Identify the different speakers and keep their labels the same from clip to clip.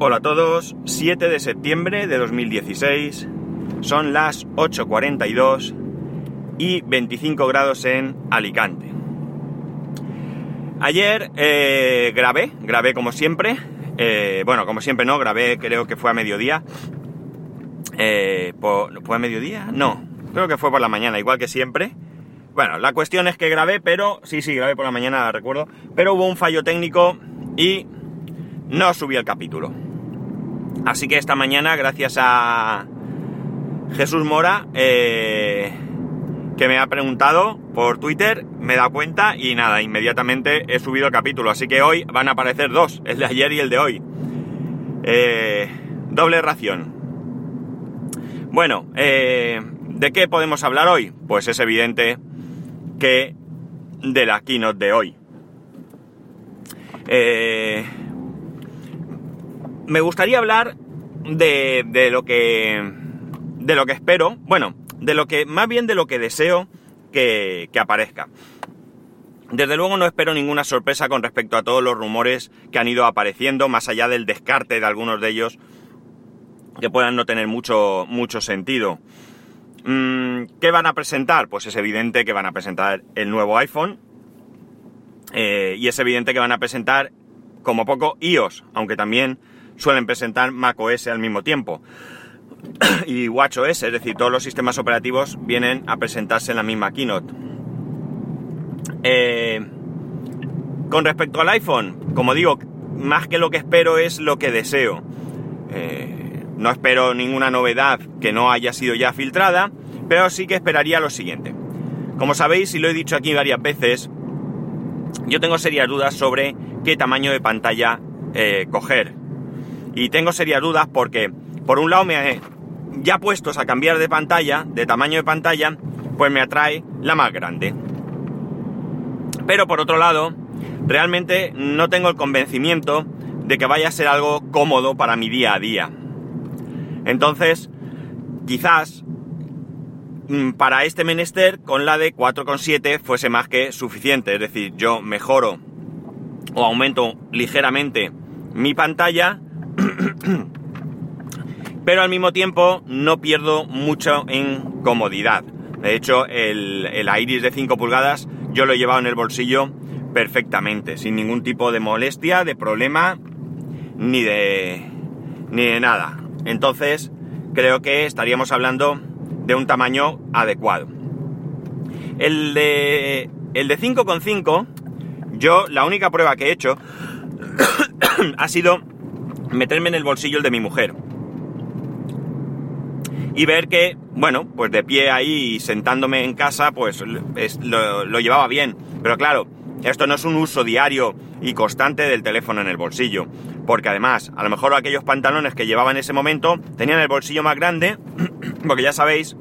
Speaker 1: Hola a todos, 7 de septiembre de 2016, son las 8.42 y 25 grados en Alicante. Ayer eh, grabé, grabé como siempre, eh, bueno, como siempre no, grabé creo que fue a mediodía. Eh, ¿Fue a mediodía? No, creo que fue por la mañana, igual que siempre. Bueno, la cuestión es que grabé, pero sí, sí, grabé por la mañana, recuerdo, pero hubo un fallo técnico y no subí el capítulo. Así que esta mañana, gracias a Jesús Mora, eh, que me ha preguntado por Twitter, me da cuenta y nada, inmediatamente he subido el capítulo. Así que hoy van a aparecer dos, el de ayer y el de hoy. Eh, doble ración. Bueno, eh, ¿de qué podemos hablar hoy? Pues es evidente que de la keynote de hoy. Eh, me gustaría hablar de, de, lo que de lo que espero, bueno, de lo que más bien de lo que deseo que, que aparezca. Desde luego no espero ninguna sorpresa con respecto a todos los rumores que han ido apareciendo, más allá del descarte de algunos de ellos que puedan no tener mucho, mucho sentido. Mm, ¿Qué van a presentar? Pues es evidente que van a presentar el nuevo iPhone eh, y es evidente que van a presentar como poco iOS, aunque también suelen presentar macOS al mismo tiempo. y WatchOS, es decir, todos los sistemas operativos vienen a presentarse en la misma keynote. Eh, con respecto al iPhone, como digo, más que lo que espero es lo que deseo. Eh, no espero ninguna novedad que no haya sido ya filtrada, pero sí que esperaría lo siguiente. Como sabéis, y lo he dicho aquí varias veces, yo tengo serias dudas sobre qué tamaño de pantalla eh, coger. Y tengo serias dudas porque, por un lado, me, ya puestos a cambiar de pantalla, de tamaño de pantalla, pues me atrae la más grande. Pero por otro lado, realmente no tengo el convencimiento de que vaya a ser algo cómodo para mi día a día. Entonces, quizás mm, para este menester con la de 4,7 fuese más que suficiente. Es decir, yo mejoro o aumento ligeramente mi pantalla, pero al mismo tiempo no pierdo mucho en comodidad. De hecho, el, el Iris de 5 pulgadas yo lo he llevado en el bolsillo perfectamente, sin ningún tipo de molestia, de problema, ni de, ni de nada. Entonces, creo que estaríamos hablando de un tamaño adecuado. El de, el de 5,5, yo la única prueba que he hecho ha sido meterme en el bolsillo el de mi mujer. Y ver que, bueno, pues de pie ahí sentándome en casa, pues lo, lo llevaba bien. Pero claro, esto no es un uso diario y constante del teléfono en el bolsillo. Porque además, a lo mejor aquellos pantalones que llevaba en ese momento tenían el bolsillo más grande, porque ya sabéis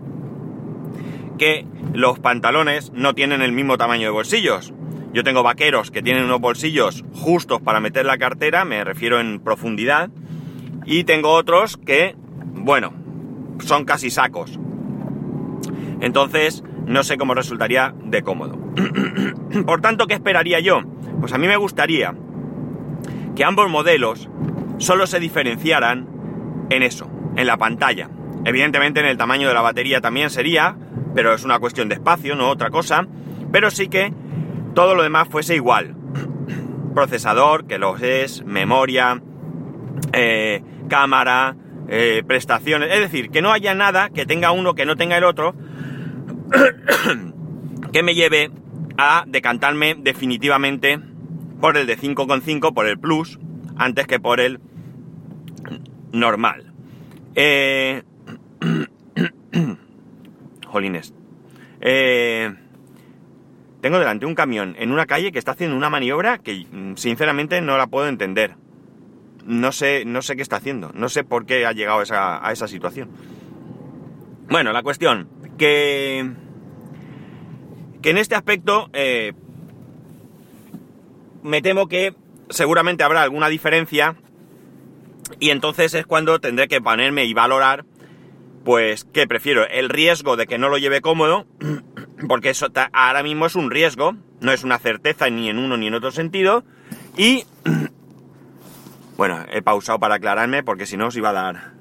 Speaker 1: que los pantalones no tienen el mismo tamaño de bolsillos. Yo tengo vaqueros que tienen unos bolsillos justos para meter la cartera, me refiero en profundidad, y tengo otros que, bueno, son casi sacos. Entonces, no sé cómo resultaría de cómodo. Por tanto, ¿qué esperaría yo? Pues a mí me gustaría que ambos modelos solo se diferenciaran en eso, en la pantalla. Evidentemente en el tamaño de la batería también sería, pero es una cuestión de espacio, no otra cosa. Pero sí que todo lo demás fuese igual. Procesador, que lo es, memoria, eh, cámara, eh, prestaciones. Es decir, que no haya nada que tenga uno que no tenga el otro que me lleve a decantarme definitivamente por el de 5,5, por el Plus, antes que por el normal. Eh... Jolines. Eh... Tengo delante un camión en una calle que está haciendo una maniobra que mm, sinceramente no la puedo entender no sé, no sé qué está haciendo, no sé por qué ha llegado a esa, a esa situación. Bueno, la cuestión, que, que en este aspecto eh, me temo que seguramente habrá alguna diferencia y entonces es cuando tendré que ponerme y valorar pues qué prefiero, el riesgo de que no lo lleve cómodo, porque eso ahora mismo es un riesgo, no es una certeza ni en uno ni en otro sentido, y Bueno, he pausado para aclararme porque si no os iba a dar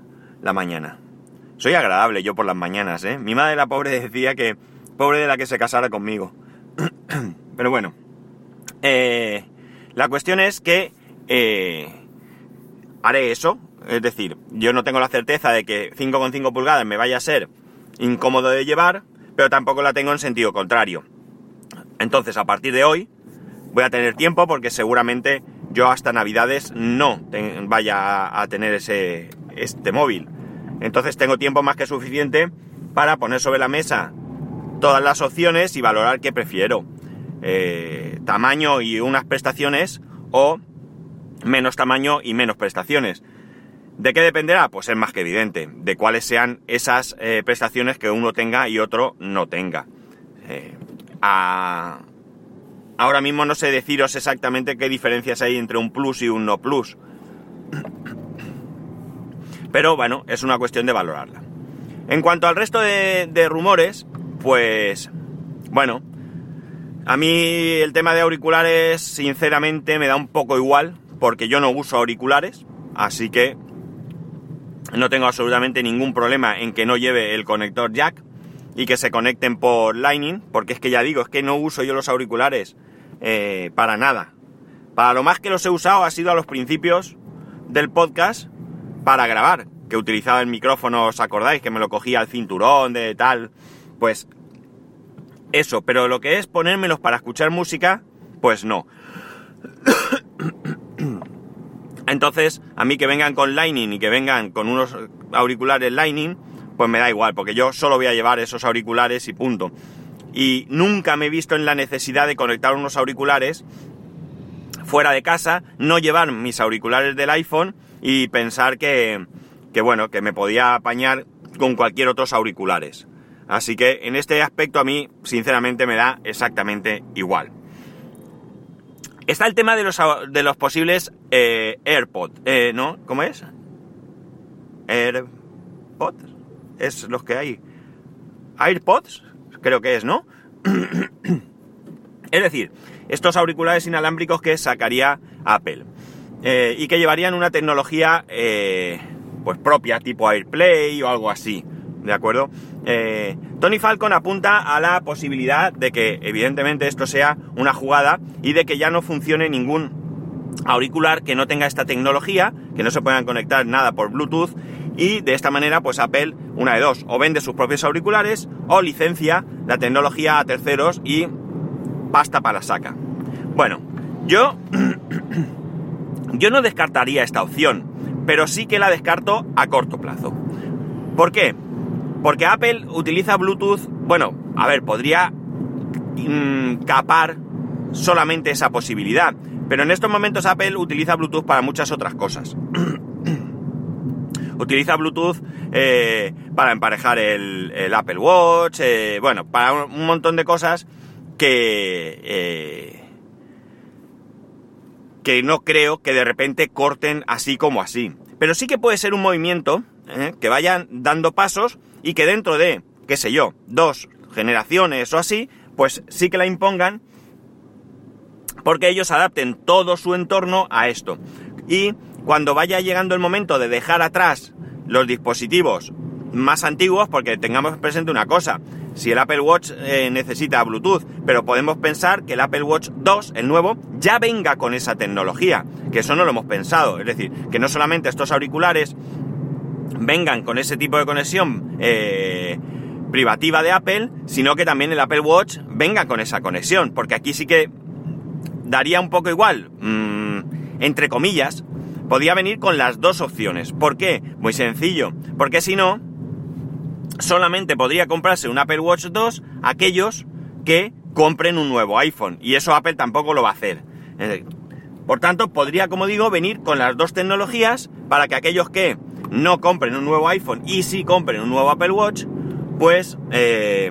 Speaker 1: la mañana. Soy agradable yo por las mañanas, ¿eh? Mi madre la pobre decía que pobre de la que se casara conmigo. Pero bueno, eh, la cuestión es que eh, haré eso. Es decir, yo no tengo la certeza de que 5,5 pulgadas me vaya a ser incómodo de llevar, pero tampoco la tengo en sentido contrario. Entonces, a partir de hoy, voy a tener tiempo porque seguramente yo hasta Navidades no vaya a tener ese, este móvil. Entonces tengo tiempo más que suficiente para poner sobre la mesa todas las opciones y valorar qué prefiero. Eh, tamaño y unas prestaciones o menos tamaño y menos prestaciones. ¿De qué dependerá? Pues es más que evidente, de cuáles sean esas eh, prestaciones que uno tenga y otro no tenga. Eh, ahora mismo no sé deciros exactamente qué diferencias hay entre un plus y un no plus. Pero bueno, es una cuestión de valorarla. En cuanto al resto de, de rumores, pues bueno, a mí el tema de auriculares sinceramente me da un poco igual, porque yo no uso auriculares, así que no tengo absolutamente ningún problema en que no lleve el conector jack y que se conecten por Lightning, porque es que ya digo, es que no uso yo los auriculares eh, para nada. Para lo más que los he usado ha sido a los principios del podcast para grabar, que utilizaba el micrófono, ¿os acordáis? Que me lo cogía al cinturón de tal. Pues eso, pero lo que es ponérmelos para escuchar música, pues no. Entonces, a mí que vengan con Lightning y que vengan con unos auriculares Lightning, pues me da igual, porque yo solo voy a llevar esos auriculares y punto. Y nunca me he visto en la necesidad de conectar unos auriculares fuera de casa, no llevar mis auriculares del iPhone y pensar que, que bueno, que me podía apañar con cualquier otros auriculares. Así que en este aspecto a mí, sinceramente, me da exactamente igual. Está el tema de los, de los posibles eh, AirPods, eh, ¿no? ¿Cómo es? AirPods, es los que hay. AirPods, creo que es, ¿no? es decir, estos auriculares inalámbricos que sacaría Apple eh, y que llevarían una tecnología pues propia, tipo AirPlay o algo así, ¿de acuerdo? Eh, Tony Falcon apunta a la posibilidad de que evidentemente esto sea una jugada y de que ya no funcione ningún auricular que no tenga esta tecnología, que no se puedan conectar nada por Bluetooth y de esta manera pues Apple, una de dos, o vende sus propios auriculares o licencia la tecnología a terceros y pasta para la saca. Bueno, yo yo no descartaría esta opción, pero sí que la descarto a corto plazo. ¿Por qué? Porque Apple utiliza Bluetooth, bueno, a ver, podría mm, capar solamente esa posibilidad, pero en estos momentos Apple utiliza Bluetooth para muchas otras cosas. utiliza Bluetooth eh, para emparejar el, Apple Watch, eh, bueno, para un montón de cosas que, eh, que no creo que de repente corten así como así. Pero sí que puede ser un movimiento que vayan dando pasos y que dentro de, qué sé yo, dos generaciones o así, pues sí que la impongan porque ellos adapten todo su entorno a esto. Y cuando vaya llegando el momento de dejar atrás los dispositivos más antiguos, porque tengamos presente una cosa, si el Apple Watch eh, necesita Bluetooth, pero podemos pensar que el Apple Watch 2, el nuevo, ya venga con esa tecnología, que eso no lo hemos pensado, es decir, que no solamente estos auriculares vengan con ese tipo de conexión eh, privativa de Apple, sino que también el Apple Watch venga con esa conexión, porque aquí sí que daría un poco igual, mm, entre comillas, podía venir con las dos opciones. ¿Por qué? Muy sencillo, porque si no, solamente podría comprarse un Apple Watch 2 aquellos que compren un nuevo iPhone, y eso Apple tampoco lo va a hacer. Eh, por tanto, podría, como digo, venir con las dos tecnologías para que aquellos que no compren un nuevo iPhone y si compren un nuevo Apple Watch, pues eh,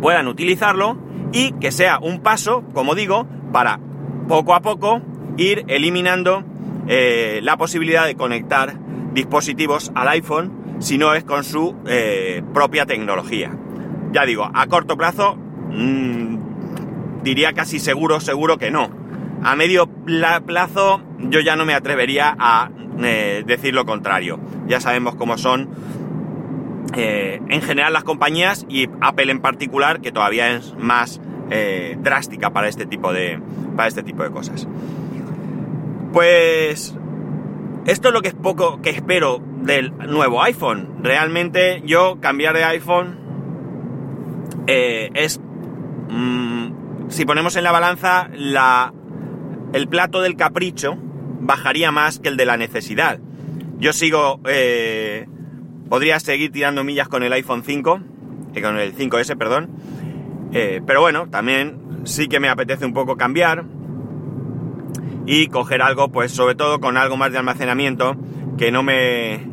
Speaker 1: puedan utilizarlo y que sea un paso, como digo, para poco a poco ir eliminando eh, la posibilidad de conectar dispositivos al iPhone si no es con su eh, propia tecnología. Ya digo, a corto plazo mmm, diría casi seguro, seguro que no. A medio plazo yo ya no me atrevería a eh, decir lo contrario. Ya sabemos cómo son eh, en general las compañías y Apple en particular, que todavía es más eh, drástica para este tipo de para este tipo de cosas. Pues esto es lo que es poco que espero del nuevo iPhone. Realmente yo cambiar de iPhone es mm, si ponemos en la balanza la el plato del capricho bajaría más que el de la necesidad. Yo sigo, eh, podría seguir tirando millas con el iPhone 5, eh, con el 5S, perdón, eh, pero bueno, también sí que me apetece un poco cambiar y coger algo, pues sobre todo con algo más de almacenamiento, que no me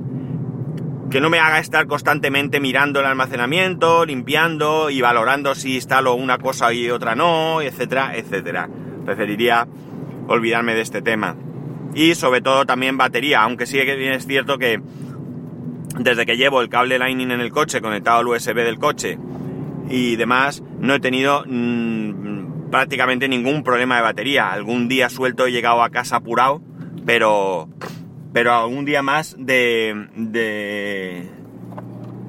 Speaker 1: que no me haga estar constantemente mirando el almacenamiento, limpiando y valorando si instalo una cosa y otra no, etcétera, etcétera. Preferiría olvidarme de este tema y sobre todo también batería, aunque sí que es cierto que desde que llevo el cable Lightning en el coche conectado al USB del coche y demás, no he tenido mmm, prácticamente ningún problema de batería. Algún día suelto he llegado a casa apurado, pero, pero algún día más de, de,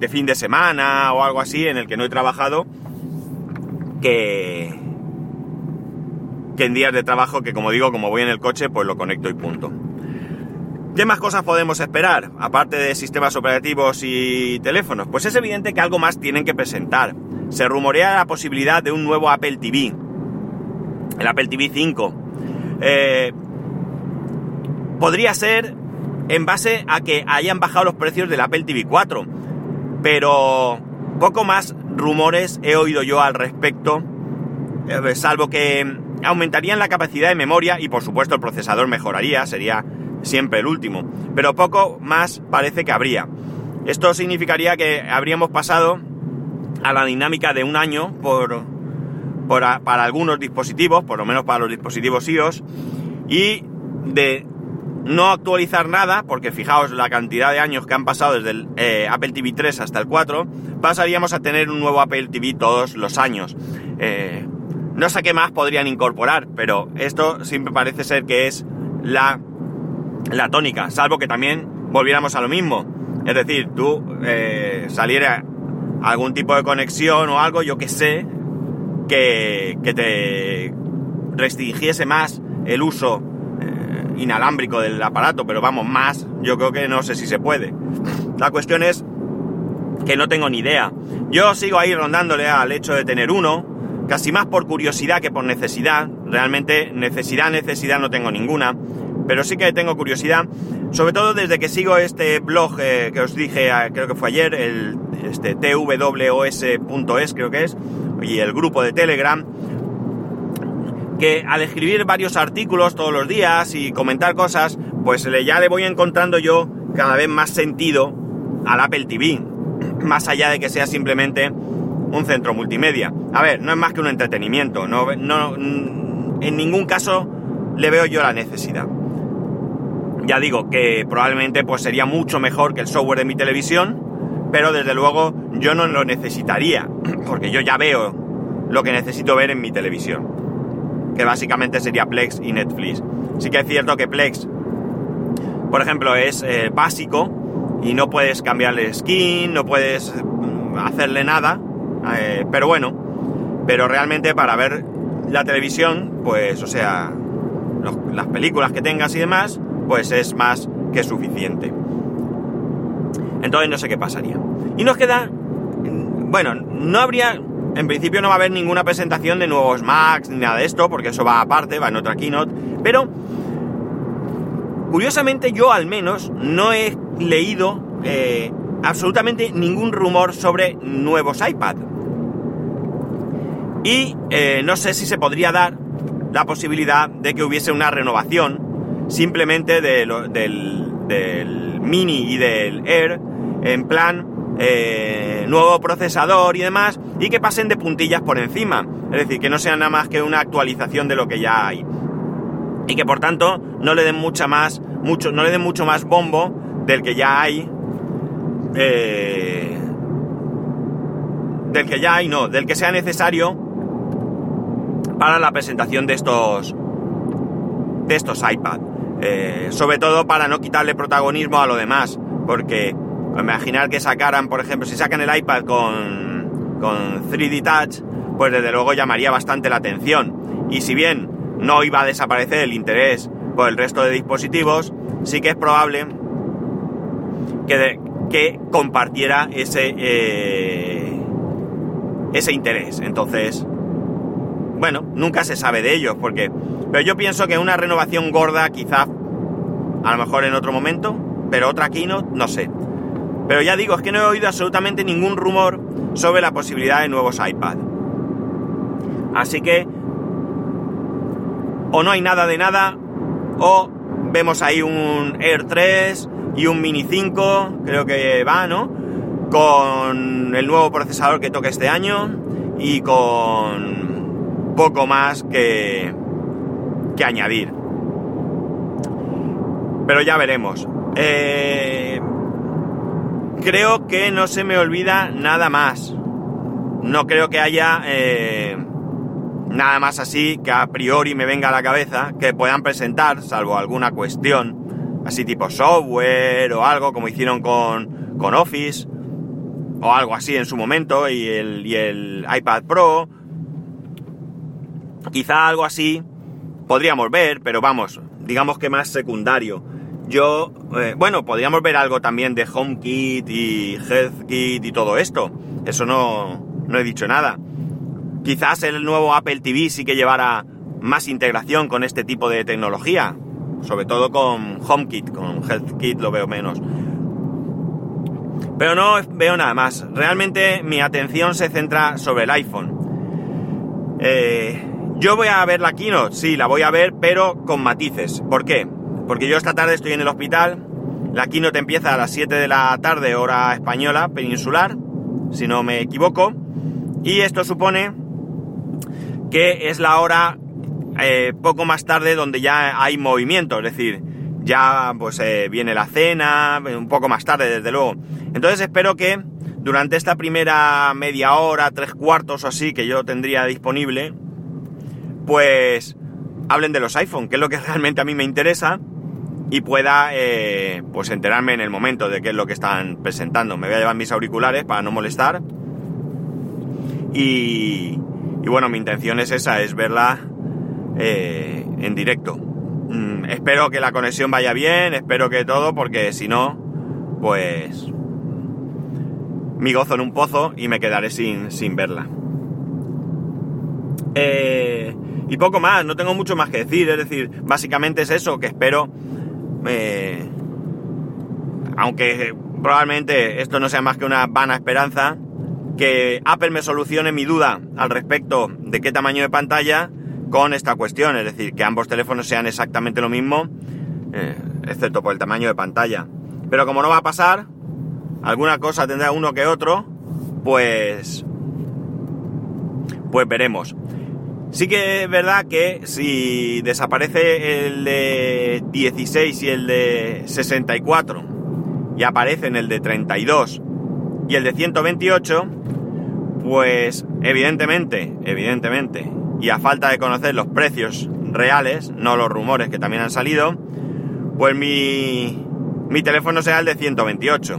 Speaker 1: de fin de semana o algo así en el que no he trabajado, que, que en días de trabajo que como digo, como voy en el coche, pues lo conecto y punto. ¿Qué más cosas podemos esperar, aparte de sistemas operativos y teléfonos? Pues es evidente que algo más tienen que presentar. Se rumorea la posibilidad de un nuevo Apple TV, el Apple TV 5. Eh, podría ser en base a que hayan bajado los precios del Apple TV 4, pero poco más rumores he oído yo al respecto, eh, salvo que aumentarían la capacidad de memoria y por supuesto el procesador mejoraría, sería siempre el último, pero poco más parece que habría. Esto significaría que habríamos pasado a la dinámica de un año por, para algunos dispositivos, por lo menos para los dispositivos iOS, y de no actualizar nada, porque fijaos la cantidad de años que han pasado desde el eh, Apple TV 3 hasta el 4, pasaríamos a tener un nuevo Apple TV todos los años. Eh, no sé qué más podrían incorporar, pero esto siempre parece ser que es la, la tónica, salvo que también volviéramos a lo mismo. Es decir, tú eh, saliera algún tipo de conexión o algo, yo que sé, que, que te restringiese más el uso eh, inalámbrico del aparato, pero vamos, más, yo creo que no sé si se puede. La cuestión es que no tengo ni idea. Yo sigo ahí rondándole al hecho de tener uno, casi más por curiosidad que por necesidad. Realmente necesidad, necesidad no tengo ninguna, pero sí que tengo curiosidad, sobre todo desde que sigo este blog eh, que os dije, ah, creo que fue ayer, el este, tvos.es creo que es, y el grupo de Telegram, que al escribir varios artículos todos los días y comentar cosas, pues ya le voy encontrando yo cada vez más sentido al Apple TV, más allá de que sea simplemente un centro multimedia. A ver, no es más que un entretenimiento, no, no, en ningún caso le veo yo la necesidad. Ya digo que probablemente pues sería mucho mejor que el software de mi televisión, pero desde luego yo no lo necesitaría, porque yo ya veo lo que necesito ver en mi televisión, que básicamente sería Plex y Netflix. Sí que es cierto que Plex, por ejemplo, es eh, básico y no puedes cambiarle skin, no puedes mm, hacerle nada, eh, pero bueno, pero realmente para ver la televisión, pues, o sea, las películas que tengas y demás, pues es más que suficiente. Entonces no sé qué pasaría. Y nos queda, bueno, no habría, en principio no va a haber ninguna presentación de nuevos Macs ni nada de esto, porque eso va aparte, va en otra keynote, pero curiosamente yo al menos no he leído eh, absolutamente ningún rumor sobre nuevos iPad. Y eh, no sé si se podría dar la posibilidad de que hubiese una renovación simplemente de del, del, Mini y del Air en plan eh, nuevo procesador y demás y que pasen de puntillas por encima. Es decir, que no sea nada más que una actualización de lo que ya hay. Y que por tanto no le den mucha más, mucho, no le den mucho más bombo del que ya hay. Eh, del que ya hay, no, del que sea necesario para la presentación de estos de estos iPad. Eh, sobre todo para no quitarle protagonismo a lo demás, porque imaginar que sacaran, por ejemplo, si sacan el iPad con, con 3D Touch, pues desde luego llamaría bastante la atención. Y si bien no iba a desaparecer el interés por el resto de dispositivos, sí que es probable que, que compartiera ese, eh, ese interés. Entonces, bueno, nunca se sabe de ellos, porque... Pero yo pienso que una renovación gorda, quizá a lo mejor en otro momento, pero otra keynote, no sé. Pero ya digo, es que no he oído absolutamente ningún rumor sobre la posibilidad de nuevos iPad. Así que o no hay nada de nada, o vemos ahí un Air 3 y un Mini 5, creo que va, ¿no? Con el nuevo procesador que toca este año y con poco más que, que añadir. Pero ya veremos. Eh, creo que no se me olvida nada más. No creo que haya eh, nada más así que a priori me venga a la cabeza que puedan presentar, salvo alguna cuestión, así tipo software o algo como hicieron con, con Office o algo así en su momento y el, y el iPad Pro. Quizá algo así podríamos ver, pero vamos, digamos que más secundario. Yo, eh, bueno, podríamos ver algo también de HomeKit y HealthKit y todo esto. Eso no, no he dicho nada. Quizás el nuevo Apple TV sí que llevara más integración con este tipo de tecnología. Sobre todo con HomeKit, con HealthKit lo veo menos. Pero no veo nada más. Realmente mi atención se centra sobre el iPhone. Eh, yo voy a ver la keynote, sí, la voy a ver, pero con matices. ¿Por qué? Porque yo esta tarde estoy en el hospital. La keynote empieza a las 7 de la tarde, hora española, peninsular, si no me equivoco. Y esto supone que es la hora eh, poco más tarde donde ya hay movimiento, es decir, ya pues eh, viene la cena, un poco más tarde desde luego. Entonces espero que durante esta primera media hora, tres cuartos o así que yo tendría disponible, pues hablen de los iPhone, que es lo que realmente a mí me interesa y pueda eh, pues enterarme en el momento de qué es lo que están presentando. Me voy a llevar mis auriculares para no molestar y, y bueno, mi intención es esa, es verla eh, en directo. Mm, espero que la conexión vaya bien, espero que todo, porque si no, pues mi gozo en un pozo y me quedaré sin, sin verla. Eh, y poco más, no tengo mucho más que decir, es decir, básicamente es eso, que espero, eh, aunque probablemente esto no sea más que una vana esperanza, que Apple me solucione mi duda al respecto de qué tamaño de pantalla con esta cuestión, es decir, que ambos teléfonos sean exactamente lo mismo, eh, excepto por el tamaño de pantalla. Pero como no va a pasar, alguna cosa tendrá uno que otro, pues, pues veremos. Sí que es verdad que si desaparece el de 16 y el de 64 y aparece en el de 32 y el de 128, pues evidentemente, evidentemente, y a falta de conocer los precios reales, no los rumores que también han salido, pues mi, mi teléfono será el de 128.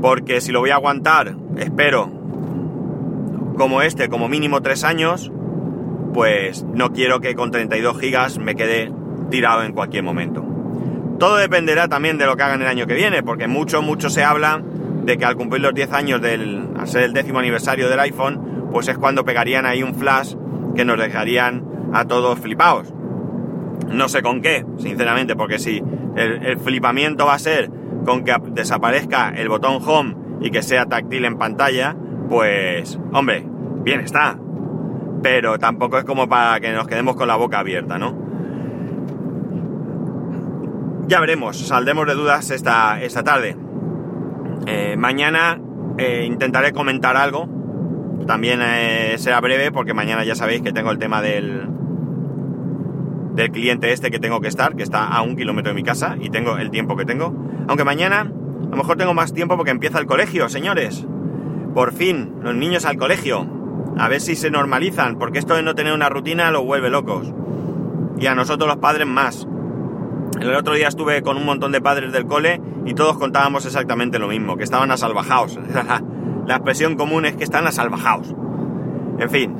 Speaker 1: Porque si lo voy a aguantar, espero, como este, como mínimo tres años, pues no quiero que con 32 gigas me quede tirado en cualquier momento. Todo dependerá también de lo que hagan el año que viene, porque mucho, mucho se habla de que al cumplir los 10 años del, al ser el décimo aniversario del iPhone, pues es cuando pegarían ahí un flash que nos dejarían a todos flipados. No sé con qué, sinceramente, porque si el, el flipamiento va a ser con que desaparezca el botón home y que sea táctil en pantalla, pues, hombre, bien está. Pero tampoco es como para que nos quedemos con la boca abierta, ¿no? Ya veremos, saldremos de dudas esta, esta tarde. Eh, mañana eh, intentaré comentar algo. También eh, será breve porque mañana ya sabéis que tengo el tema del, del cliente este que tengo que estar, que está a un kilómetro de mi casa y tengo el tiempo que tengo. Aunque mañana a lo mejor tengo más tiempo porque empieza el colegio, señores. Por fin, los niños al colegio. A ver si se normalizan, porque esto de no tener una rutina los vuelve locos. y a nosotros los padres más. El otro día estuve con un montón de padres del cole y todos contábamos exactamente lo mismo, que estaban asalvajados. La, la expresión común es que están asalvajados. En fin,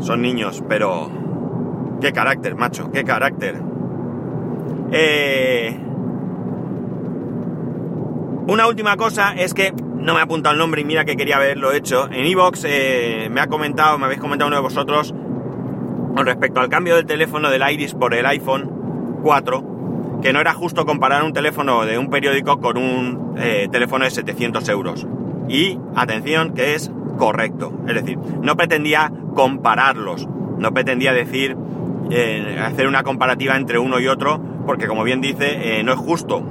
Speaker 1: son niños, pero... ¡Qué carácter, macho! ¡Qué carácter! Eh... Una última cosa es que no me ha apuntado el nombre y mira que quería haberlo hecho. En Evox eh, me ha comentado, me habéis comentado uno de vosotros con respecto al cambio del teléfono del Iris por el iPhone 4, que no era justo comparar un teléfono de un periódico con un eh, teléfono de 700 euros. Y atención, que es correcto. Es decir, no pretendía compararlos, no pretendía decir, eh, hacer una comparativa entre uno y otro, porque como bien dice, no es justo.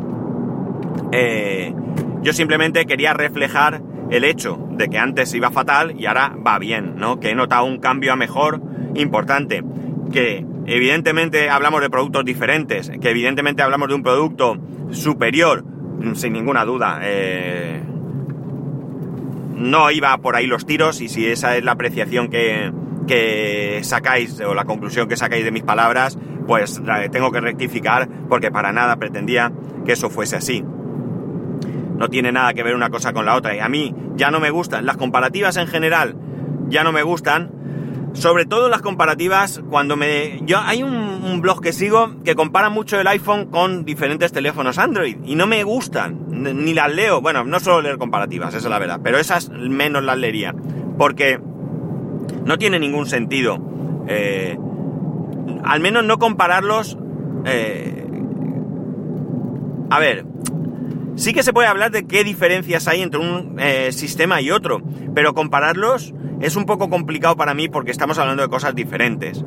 Speaker 1: Yo simplemente quería reflejar el hecho de que antes iba fatal y ahora va bien, ¿no? Que he notado un cambio a mejor importante. Que evidentemente hablamos de productos diferentes, que evidentemente hablamos de un producto superior, sin ninguna duda. Eh, no iba por ahí los tiros y si esa es la apreciación que, que sacáis o la conclusión que sacáis de mis palabras, pues tengo que rectificar porque para nada pretendía que eso fuese así. No tiene nada que ver una cosa con la otra. Y a mí ya no me gustan. Las comparativas en general ya no me gustan. Sobre todo las comparativas cuando me... Yo hay un, blog que sigo que compara mucho el iPhone con diferentes teléfonos Android y no me gustan, ni las leo. Bueno, no suelo leer comparativas, esa es la verdad, pero esas menos las leería. Porque no tiene ningún sentido. Eh, al menos no compararlos... Eh, a ver, Sí que se puede hablar de qué diferencias hay entre un eh, sistema y otro, pero compararlos es un poco complicado para mí porque estamos hablando de cosas diferentes.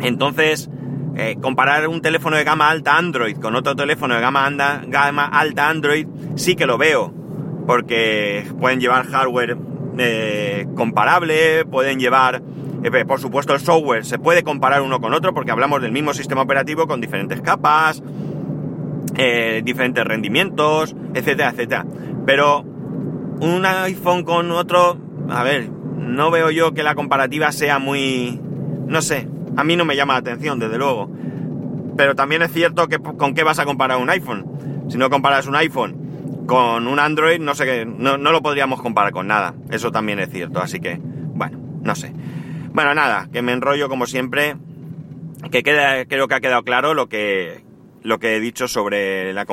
Speaker 1: Entonces, eh, comparar un teléfono de gama alta Android con otro teléfono de gama, gama alta Android sí que lo veo, porque pueden llevar hardware eh, comparable, pueden llevar, por supuesto, el software se puede comparar uno con otro porque hablamos del mismo sistema operativo con diferentes capas, eh, diferentes rendimientos, etcétera, etcétera. Pero un iPhone con otro, a ver, no veo yo que la comparativa sea muy... No sé, a mí no me llama la atención, desde luego. Pero también es cierto que con qué vas a comparar un iPhone. Si no comparas un iPhone con un Android, no sé qué, no, no lo podríamos comparar con nada. Eso también es cierto, así que, bueno, no sé. Bueno, nada, que me enrollo como siempre. Que queda, creo que ha quedado claro lo que, lo que he dicho sobre la,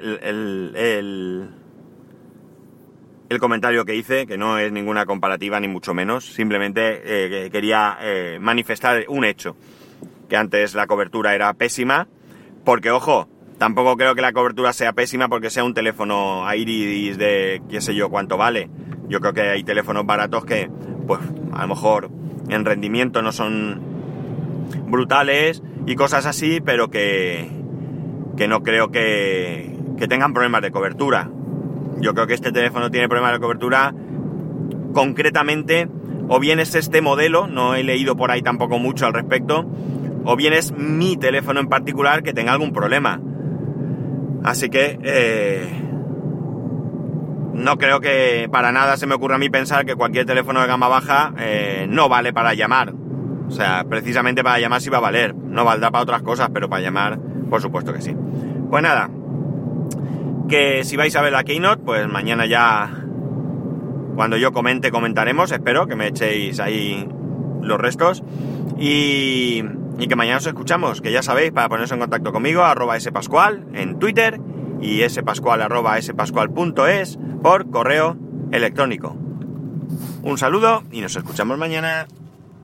Speaker 1: el, el, el, comentario que hice, que no es ninguna comparativa ni mucho menos, simplemente eh, quería eh, manifestar un hecho, que antes la cobertura era pésima, porque ojo, tampoco creo que la cobertura sea pésima porque sea un teléfono Iris de qué sé yo cuánto vale. Yo creo que hay teléfonos baratos que, pues, a lo mejor en rendimiento no son brutales y cosas así, pero que, que no creo que, tengan problemas de cobertura. Yo creo que este teléfono tiene problemas de cobertura concretamente, o bien es este modelo, no he leído por ahí tampoco mucho al respecto, o bien es mi teléfono en particular que tenga algún problema. Así que eh, no creo que para nada se me ocurra a mí pensar que cualquier teléfono de gama baja eh, no vale para llamar. O sea, precisamente para llamar sí va a valer. No valdrá para otras cosas, pero para llamar, por supuesto que sí. Pues nada, que si vais a ver la Keynote, pues mañana ya, cuando yo comente, comentaremos. Espero que me echéis ahí los restos. Y, y que mañana os escuchamos, que ya sabéis, para poneros en contacto conmigo, arroba spascual en Twitter y spascual arroba spascual.es por correo electrónico. Un saludo y nos escuchamos mañana.